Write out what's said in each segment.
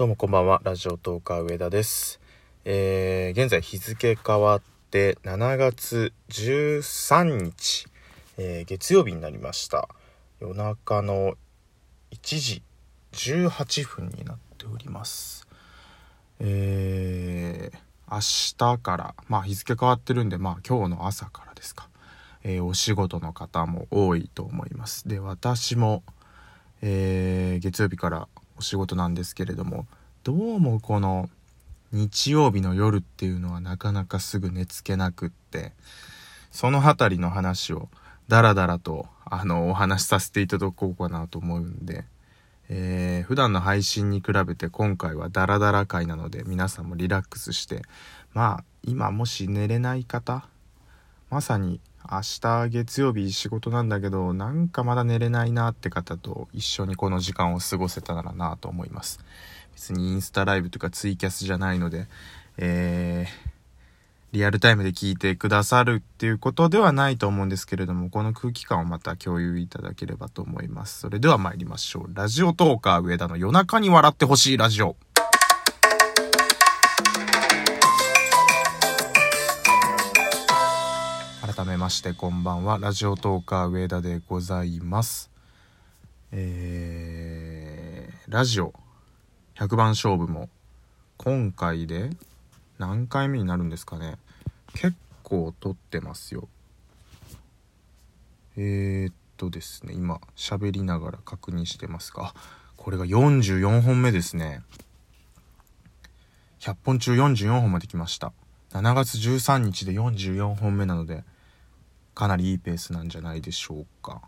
どうもこんばんは、ラジオトーカー上田です。えー、現在日付変わって7月13日、えー月曜日になりました。夜中の1時18分になっております。えー、明日から、まあ日付変わってるんで、まあ今日の朝からですか。えーお仕事の方も多いと思います。で、私も、えー月曜日からお仕事なんですけれどもどうもこの日曜日の夜っていうのはなかなかすぐ寝つけなくってその辺りの話をダラダラとあのお話しさせていただこうかなと思うんで、えー普段の配信に比べて今回はダラダラ回なので皆さんもリラックスしてまあ今もし寝れない方まさに明日月曜日仕事なんだけどなんかまだ寝れないなって方と一緒にこの時間を過ごせたらなと思います。別にインスタライブとかツイキャスじゃないのでえーリアルタイムで聞いてくださるっていうことではないと思うんですけれどもこの空気感をまた共有いただければと思います。それでは参りましょう。ラジオトーカー上田の夜中に笑ってほしいラジオ。改めましてこんばんは。ラジオトーカー上田でございます。えー、ラジオ100番勝負も今回で何回目になるんですかね。結構撮ってますよ。えー、っとですね今喋りながら確認してますがこれが44本目ですね。100本中44本まで来ました。7月13日で44本目なのでかなりいいペースなんじゃないでしょうか。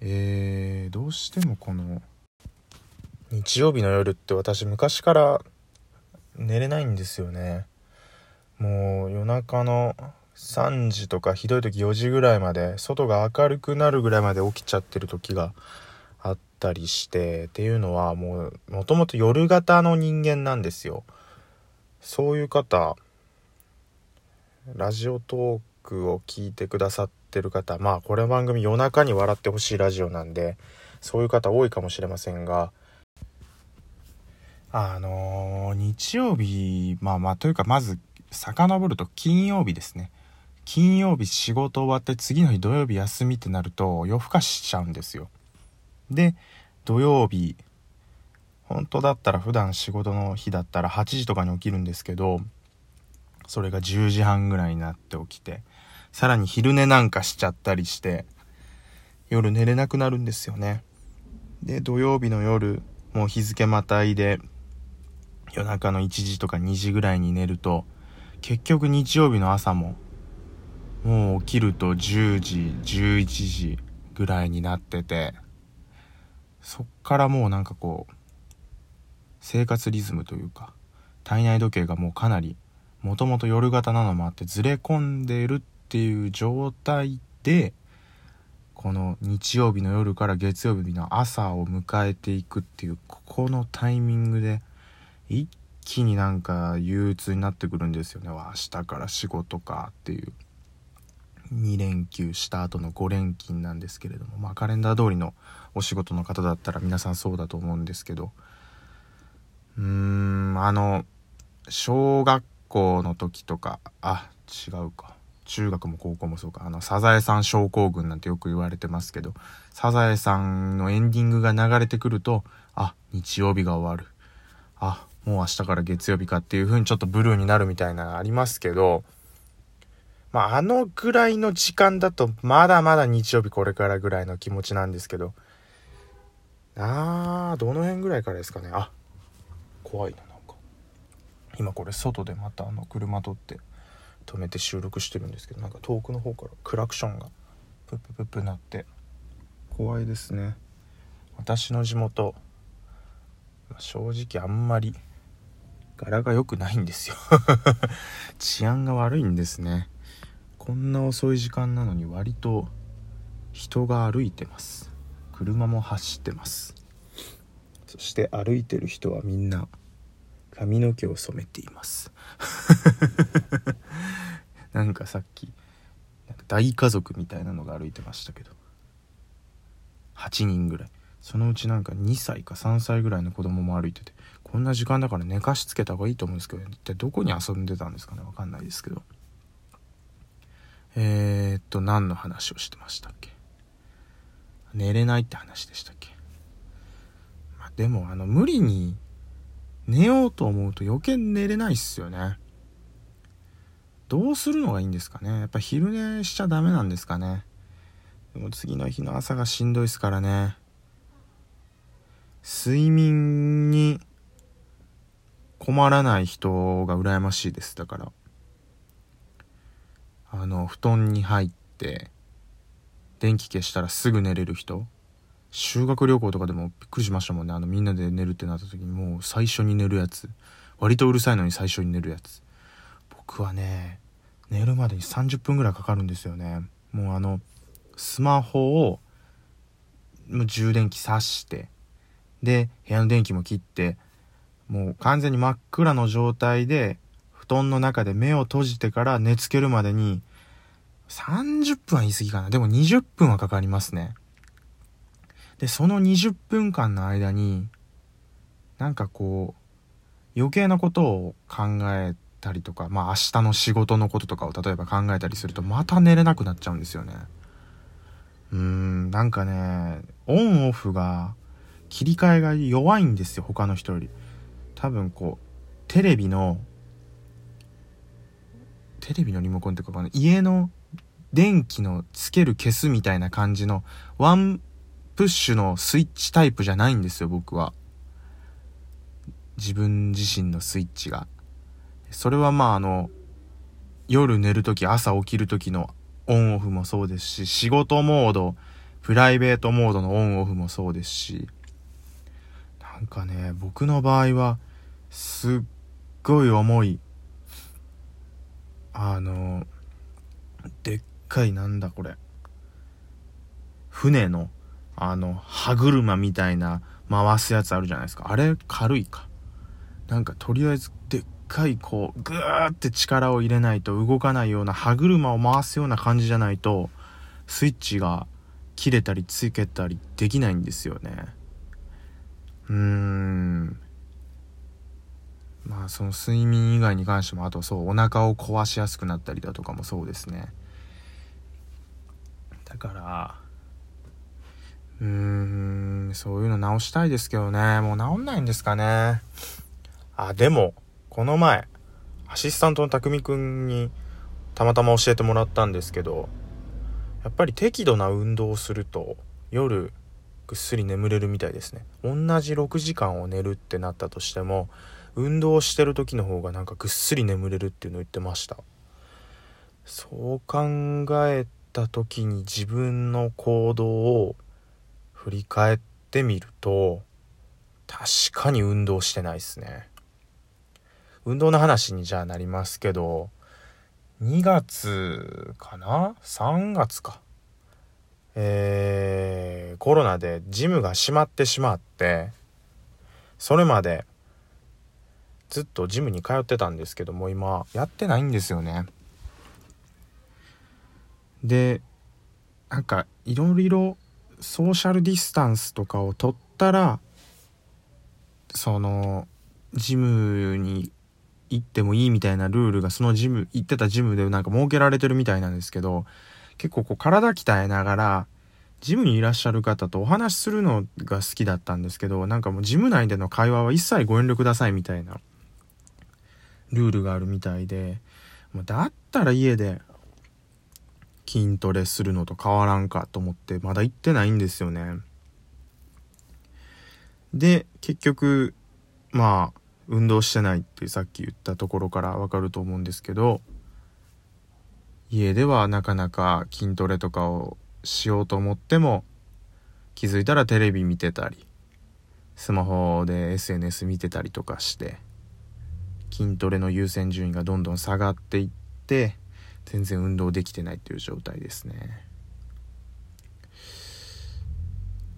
えー、どうしてもこの日曜日の夜って私昔から寝れないんですよね。もう夜中の3時とかひどい時4時ぐらいまで外が明るくなるぐらいまで起きちゃってる時があったりしてっていうのはもうもともと夜型の人間なんですよ。そういう方ラジオトークを聞いてくださってる方まあこれ番組夜中に笑ってほしいラジオなんでそういう方多いかもしれませんがあのー日曜日まあまあというかまず遡ると金曜日ですね。金曜日仕事終わって次の日土曜日休みってなると夜更かししちゃうんですよ。で土曜日本当だったら普段仕事の日だったら8時とかに起きるんですけどそれが10時半ぐらいになって起きてさらに昼寝なんかしちゃったりして夜寝れなくなるんですよね。で土曜日の夜もう日付またいで夜中の1時とか2時ぐらいに寝ると結局日曜日の朝ももう起きると10時11時ぐらいになっててそっからもうなんかこう生活リズムというか体内時計がもうかなりもともと夜型なのもあってずれ込んでるっていう状態でこの日曜日の夜から月曜日の朝を迎えていくっていうここのタイミングで一気になんか憂鬱になってくるんですよね。わ明日から仕事かっていう。2連休した後の5連勤なんですけれども。まあカレンダー通りのお仕事の方だったら皆さんそうだと思うんですけど。うーんあの小学校の時とかあ違うか。中学も高校もそうか。あのサザエさん症候群なんてよく言われてますけどサザエさんのエンディングが流れてくるとあ日曜日が終わる。あもう明日から月曜日かっていう風にちょっとブルーになるみたいなのありますけどまああのぐらいの時間だとまだまだ日曜日これからぐらいの気持ちなんですけどあーどの辺ぐらいからですかね。あ怖いななんか。今これ外でまたあの車取って。止めて収録してるんですけどなんか遠くの方からクラクションがプッププップなって怖いですね私の地元正直あんまり柄が良くないんですよ治安が悪いんですねこんな遅い時間なのに割と人が歩いてます車も走ってますそして歩いてる人はみんな髪の毛を染めています。なんかさっきなんか大家族みたいなのが歩いてましたけど。8人ぐらい。そのうちなんか2歳か3歳ぐらいの子供も歩いててこんな時間だから寝かしつけた方がいいと思うんですけど一体どこに遊んでたんですかね？わかんないですけど。えー、っと何の話をしてましたっけ？寝れないって話でしたっけ、まあ、でもあの無理に寝ようと思うと余計寝れないっすよね。どうするのがいいんですかね。やっぱ昼寝しちゃダメなんですかね。でも次の日の朝がしんどいですからね。睡眠に困らない人が羨ましいです。だから。あの布団に入って電気消したらすぐ寝れる人。修学旅行とかでもびっくりしましたもんね。あのみんなで寝るってなった時にもう最初に寝るやつ。割とうるさいのに最初に寝るやつ。僕はね寝るまでに30分ぐらいかかるんですよね。もうあのスマホをもう充電器挿してで部屋の電気も切ってもう完全に真っ暗の状態で布団の中で目を閉じてから寝つけるまでに30分は言い過ぎかな。でも20分はかかりますね。でその20分間の間になんかこう余計なことを考えたりとかまあ明日の仕事のこととかを例えば考えたりするとまた寝れなくなっちゃうんですよね。うーんなんかねオンオフが切り替えが弱いんですよ他の人より。多分こうテレビのテレビのリモコンっていうか家の電気のつける消すみたいな感じのワンプッシュのスイッチタイプじゃないんですよ、僕は。自分自身のスイッチが。それはまああの、夜寝るとき、朝起きるときのオンオフもそうですし、仕事モード、プライベートモードのオンオフもそうですし、なんかね、僕の場合は、すっごい重い、あの、でっかいなんだこれ、船のあの、歯車みたいな回すやつあるじゃないですか。あれ軽いか。なんかとりあえずでっかいこう、ぐーって力を入れないと動かないような歯車を回すような感じじゃないと、スイッチが切れたりつけたりできないんですよね。うーん。まあその睡眠以外に関してもあとそうお腹を壊しやすくなったりだとかもそうですね。だからうーん、そういうの直したいですけどね。もう治んないんですかね。あ、でも、この前、アシスタントの匠くんにたまたま教えてもらったんですけど、やっぱり適度な運動をすると夜ぐっすり眠れるみたいですね。同じ6時間を寝るってなったとしても、運動してる時の方がなんかぐっすり眠れるっていうのを言ってました。そう考えた時に自分の行動を振り返ってみると確かに運動してないですね。運動の話にじゃあなりますけど2月かな？3月か。えー、コロナでジムが閉まってしまってそれまでずっとジムに通ってたんですけども今やってないんですよね。でなんかいろいろソーシャルディスタンスとかを取ったらそのジムに行ってもいいみたいなルールがそのジム行ってたジムでなんか設けられてるみたいなんですけど結構こう体鍛えながらジムにいらっしゃる方とお話しするのが好きだったんですけどなんかもうジム内での会話は一切ご遠慮くださいみたいなルールがあるみたいでだったら家で筋トレするのと変わらんかと思ってまだ行ってないんですよね。で、結局、まあ、運動してないってさっき言ったところからわかると思うんですけど、家ではなかなか筋トレとかをしようと思っても、気づいたらテレビ見てたり、スマホで SNS 見てたりとかして、筋トレの優先順位がどんどん下がっていって、全然運動できてないっていう状態ですね。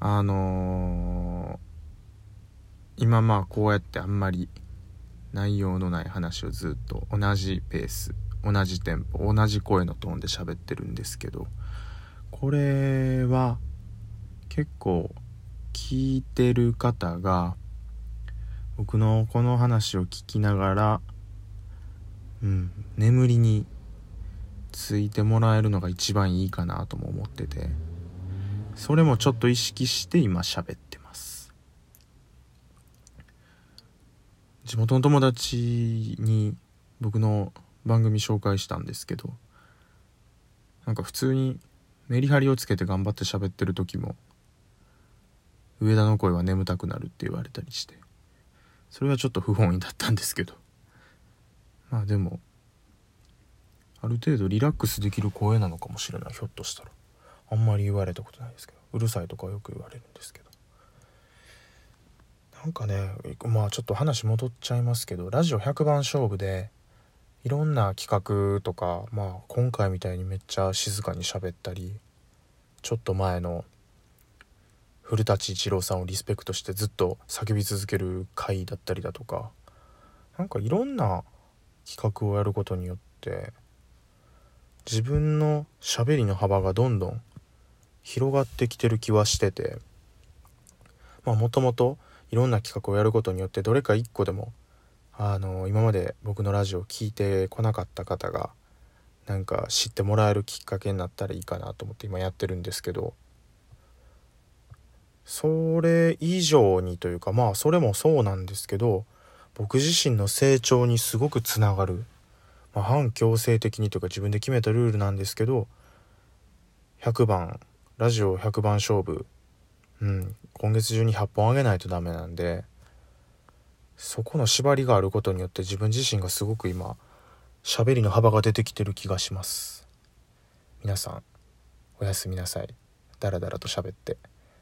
あのー、今まあこうやってあんまり内容のない話をずっと同じペース同じテンポ同じ声のトーンで喋ってるんですけどこれは結構聞いてる方が僕のこの話を聞きながらうん眠りについてもらえるのが一番いいかなとも思ってて。それもちょっと意識して今喋ってます。地元の友達に僕の番組紹介したんですけどなんか普通にメリハリをつけて頑張って喋ってる時も上田の声は眠たくなるって言われたりしてそれはちょっと不本意だったんですけど。まあでもある程度リラックスできる声なのかもしれないひょっとしたら。あんまり言われたことないですけど。うるさいとかよく言われるんですけど。なんかねまあちょっと話戻っちゃいますけどラジオ100番勝負でいろんな企画とかまあ今回みたいにめっちゃ静かに喋ったりちょっと前の古舘一郎さんをリスペクトしてずっと叫び続ける回だったりだとかなんかいろんな企画をやることによって自分のしゃべりの幅がどんどん広がってきてる気はしててまあもともといろんな企画をやることによってどれか一個でもあの今まで僕のラジオを聴いてこなかった方がなんか知ってもらえるきっかけになったらいいかなと思って今やってるんですけどそれ以上にというかまあそれもそうなんですけど僕自身の成長にすごくつながる、まあ、反強制的にというか自分で決めたルールなんですけど100番ラジオ100番勝負。うん今月中に100本あげないとダメなんでそこの縛りがあることによって自分自身がすごく今喋りの幅が出てきてる気がします。皆さんおやすみなさい。ダラダラと喋って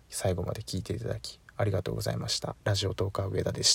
最後まで聞いていただきありがとうございました。ラジオトーカー上田でした。